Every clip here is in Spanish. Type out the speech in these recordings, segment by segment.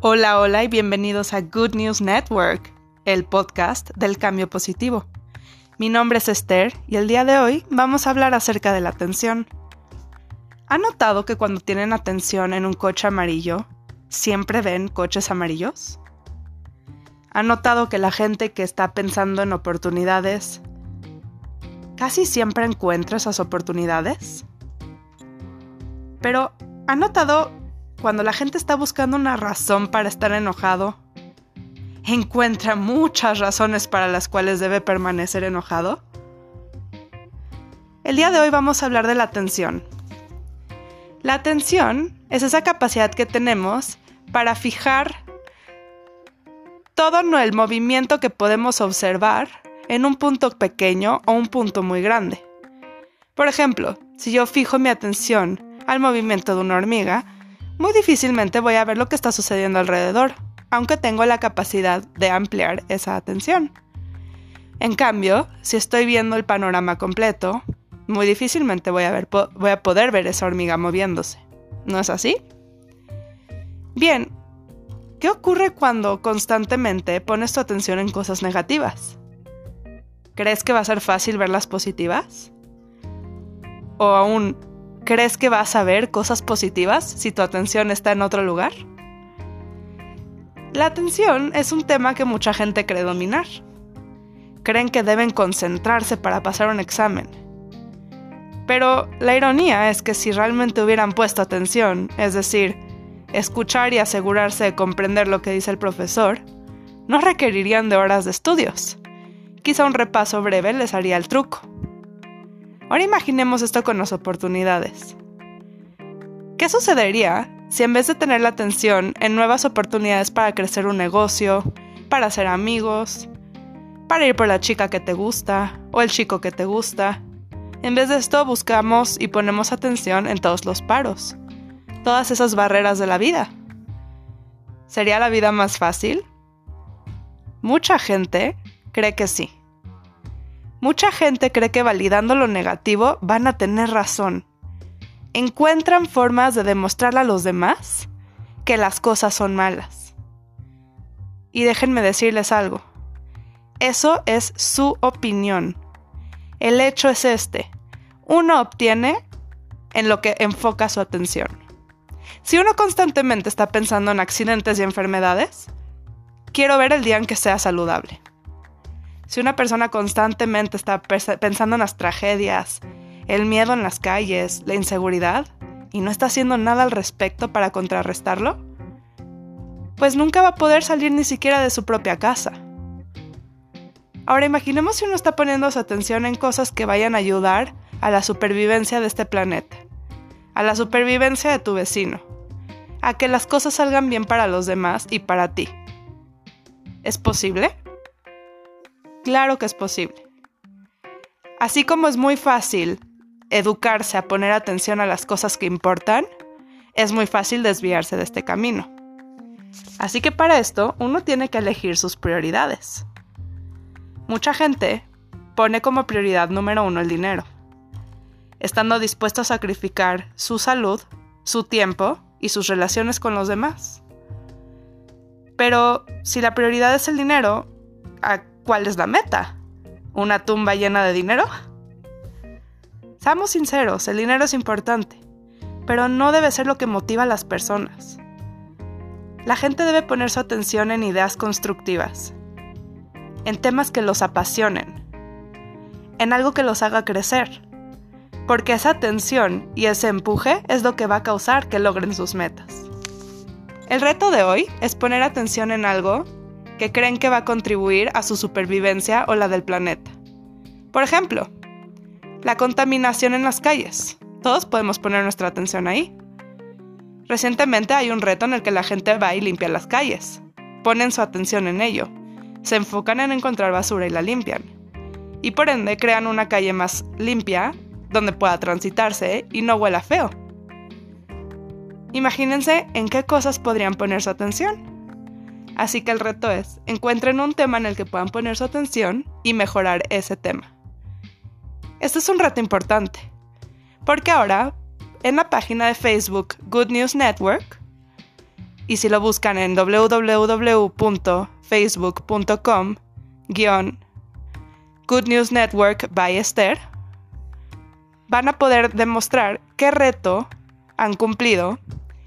Hola, hola y bienvenidos a Good News Network, el podcast del cambio positivo. Mi nombre es Esther y el día de hoy vamos a hablar acerca de la atención. ¿Han notado que cuando tienen atención en un coche amarillo, siempre ven coches amarillos? ¿Han notado que la gente que está pensando en oportunidades casi siempre encuentra esas oportunidades? Pero, ¿han notado cuando la gente está buscando una razón para estar enojado, encuentra muchas razones para las cuales debe permanecer enojado? El día de hoy vamos a hablar de la atención. La atención es esa capacidad que tenemos para fijar todo el movimiento que podemos observar en un punto pequeño o un punto muy grande. Por ejemplo, si yo fijo mi atención al movimiento de una hormiga, muy difícilmente voy a ver lo que está sucediendo alrededor, aunque tengo la capacidad de ampliar esa atención. En cambio, si estoy viendo el panorama completo, muy difícilmente voy a, ver, voy a poder ver esa hormiga moviéndose. ¿No es así? Bien, ¿qué ocurre cuando constantemente pones tu atención en cosas negativas? ¿Crees que va a ser fácil ver las positivas? ¿O aún ¿Crees que vas a ver cosas positivas si tu atención está en otro lugar? La atención es un tema que mucha gente cree dominar. Creen que deben concentrarse para pasar un examen. Pero la ironía es que si realmente hubieran puesto atención, es decir, escuchar y asegurarse de comprender lo que dice el profesor, no requerirían de horas de estudios. Quizá un repaso breve les haría el truco. Ahora imaginemos esto con las oportunidades. ¿Qué sucedería si en vez de tener la atención en nuevas oportunidades para crecer un negocio, para hacer amigos, para ir por la chica que te gusta o el chico que te gusta, en vez de esto buscamos y ponemos atención en todos los paros, todas esas barreras de la vida? ¿Sería la vida más fácil? Mucha gente cree que sí. Mucha gente cree que validando lo negativo van a tener razón. Encuentran formas de demostrarle a los demás que las cosas son malas. Y déjenme decirles algo. Eso es su opinión. El hecho es este. Uno obtiene en lo que enfoca su atención. Si uno constantemente está pensando en accidentes y enfermedades, quiero ver el día en que sea saludable. Si una persona constantemente está pensando en las tragedias, el miedo en las calles, la inseguridad, y no está haciendo nada al respecto para contrarrestarlo, pues nunca va a poder salir ni siquiera de su propia casa. Ahora imaginemos si uno está poniendo su atención en cosas que vayan a ayudar a la supervivencia de este planeta, a la supervivencia de tu vecino, a que las cosas salgan bien para los demás y para ti. ¿Es posible? Claro que es posible. Así como es muy fácil educarse a poner atención a las cosas que importan, es muy fácil desviarse de este camino. Así que para esto uno tiene que elegir sus prioridades. Mucha gente pone como prioridad número uno el dinero, estando dispuesto a sacrificar su salud, su tiempo y sus relaciones con los demás. Pero si la prioridad es el dinero, ¿a ¿Cuál es la meta? ¿Una tumba llena de dinero? Seamos sinceros, el dinero es importante, pero no debe ser lo que motiva a las personas. La gente debe poner su atención en ideas constructivas, en temas que los apasionen, en algo que los haga crecer, porque esa atención y ese empuje es lo que va a causar que logren sus metas. El reto de hoy es poner atención en algo que creen que va a contribuir a su supervivencia o la del planeta. Por ejemplo, la contaminación en las calles. Todos podemos poner nuestra atención ahí. Recientemente hay un reto en el que la gente va y limpia las calles. Ponen su atención en ello. Se enfocan en encontrar basura y la limpian. Y por ende crean una calle más limpia donde pueda transitarse y no huela feo. Imagínense en qué cosas podrían poner su atención. Así que el reto es, encuentren un tema en el que puedan poner su atención y mejorar ese tema. Este es un reto importante, porque ahora, en la página de Facebook Good News Network, Y si lo buscan en www.facebook.com Good News Network by Esther, van a poder demostrar qué reto han cumplido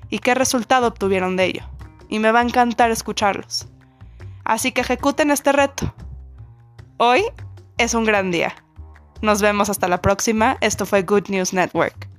y qué resultado obtuvieron de ello. Y me va a encantar escucharlos. Así que ejecuten este reto. Hoy es un gran día. Nos vemos hasta la próxima. Esto fue Good News Network.